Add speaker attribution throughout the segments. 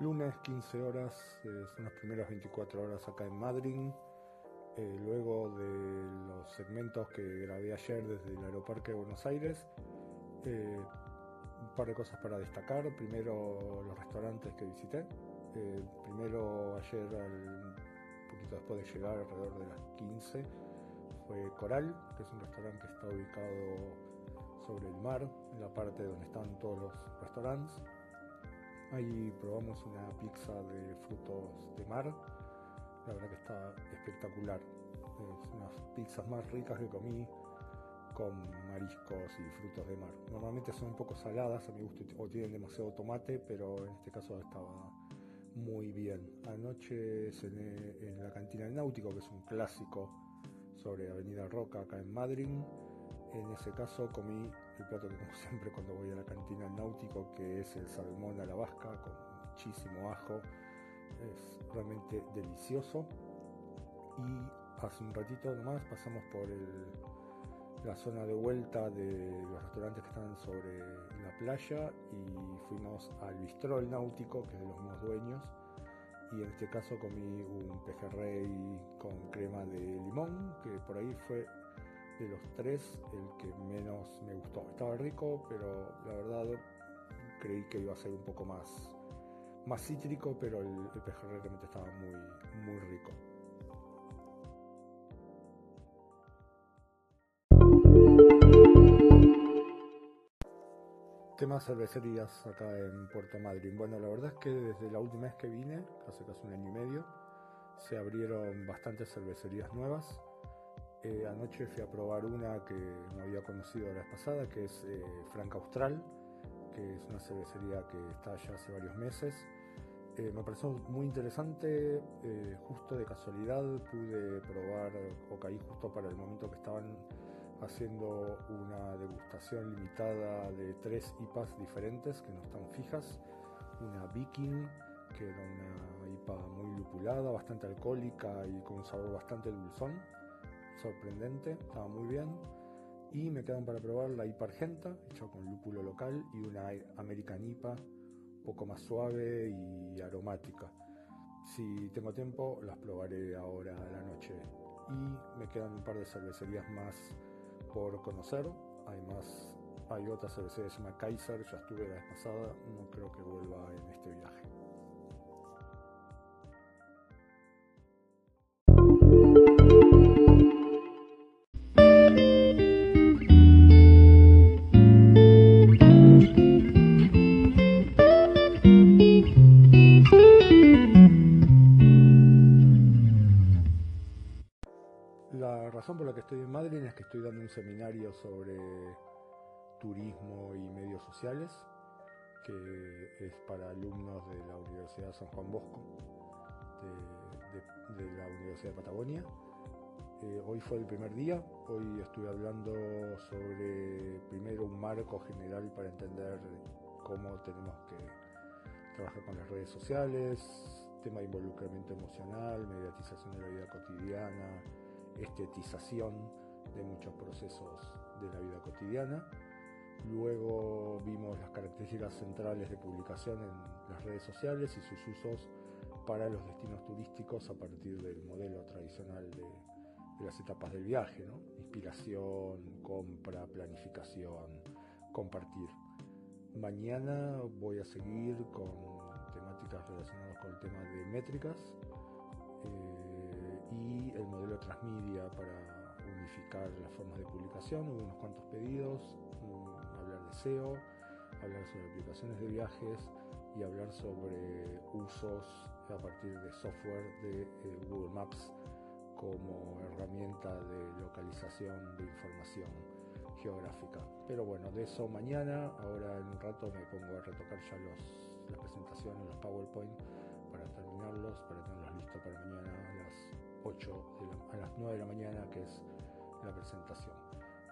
Speaker 1: Lunes 15 horas, eh, son las primeras 24 horas acá en Madrid. Eh, luego de los segmentos que grabé ayer desde el Aeroparque de Buenos Aires, eh, un par de cosas para destacar. Primero, los restaurantes que visité. primero, ayer, un poquito después de llegar, alrededor de las 15, fue Coral, que es un restaurante que está ubicado sobre el mar, en la parte donde están todos los restaurantes. Ahí probamos una pizza de frutos de mar. La verdad que está espectacular. Es unas pizzas más ricas que comí con mariscos y frutos de mar. Normalmente son un poco saladas a mi gusto o tienen demasiado tomate, pero en este caso estaba muy bien. Anoche cené en la cantina del Náutico, que es un clásico sobre Avenida Roca acá en Madrid. En ese caso comí el plato que como siempre cuando voy a la cantina que es el salmón a con muchísimo ajo. Es realmente delicioso. Y hace un ratito nomás pasamos por la zona de vuelta de los restaurantes que están sobre la playa y fuimos al bistrol náutico, que es de los mismos dueños. Y en este caso comí un pejerrey con crema de limón, que por ahí fue de los tres el que menos me gustó. Estaba rico, pero la verdad creí que iba a ser un poco más, más cítrico, pero el, el realmente estaba muy, muy rico. Temas cervecerías acá en Puerto Madryn. Bueno, la verdad es que desde la última vez que vine, hace casi un año y medio, se abrieron bastantes cervecerías nuevas eh, anoche fui a probar una que no había conocido la vez pasada, que es eh, Franca Austral, que es una cervecería que está ya hace varios meses. Eh, me pareció muy interesante, justo de casualidad pude probar, o caí justo para el momento que estaban haciendo una degustación limitada de tres IPAs diferentes que no están fijas. Una Viking, que era una IPA muy lupulada, bastante alcohólica y con un sabor bastante dulzón sorprendente, estaba muy bien. Y me quedan para probar la IPA Argenta, hecha con lúpulo local, y una American IPA, poco más suave y aromática. Si tengo tiempo, las probaré ahora a la noche. Y me quedan un par de cervecerías más por conocer. Además, hay otra cervecería que se llama Kaiser, ya estuve la vez pasada, no creo que vuelva en este viaje. Razón por la que estoy en Madrid es que estoy dando un seminario sobre turismo y medios sociales, que es para alumnos de la Universidad San Juan Bosco, de, la Universidad de Patagonia. Eh, hoy fue el primer día, hoy estuve hablando sobre primero un marco general para entender cómo tenemos que trabajar con las redes sociales, tema de involucramiento emocional, mediatización de la vida cotidiana, estetización de muchos procesos de la vida cotidiana. Luego vimos las características centrales de publicación en las redes sociales y sus usos para los destinos turísticos a partir del modelo tradicional de, las etapas del viaje, inspiración, compra, planificación, compartir. Mañana voy a seguir con temáticas relacionadas con el tema de métricas. Eh, y el modelo transmedia para unificar las formas de publicación. Hubo unos cuantos pedidos, hablar de SEO, hablar sobre aplicaciones de viajes y hablar sobre usos a partir de software de eh, Google Maps como herramienta de localización de información geográfica. Pero bueno, de eso mañana, ahora en un rato me pongo a retocar ya los, las presentaciones, los PowerPoint para terminarlos, para tenerlos listos para mañana a las 8 a las 9 de la mañana, que es la presentación.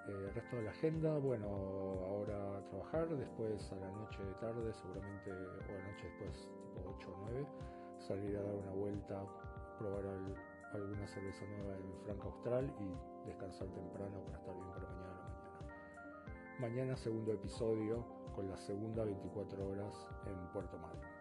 Speaker 1: Eh, el resto de la agenda, bueno, ahora trabajar, después a la noche de tarde, seguramente, o a la noche después, tipo 8 o 9, salir a dar una vuelta, probar alguna cerveza nueva en Franca Austral y descansar temprano para estar bien para mañana a la mañana. Mañana segundo episodio con la segunda 24 horas en Puerto Madryn.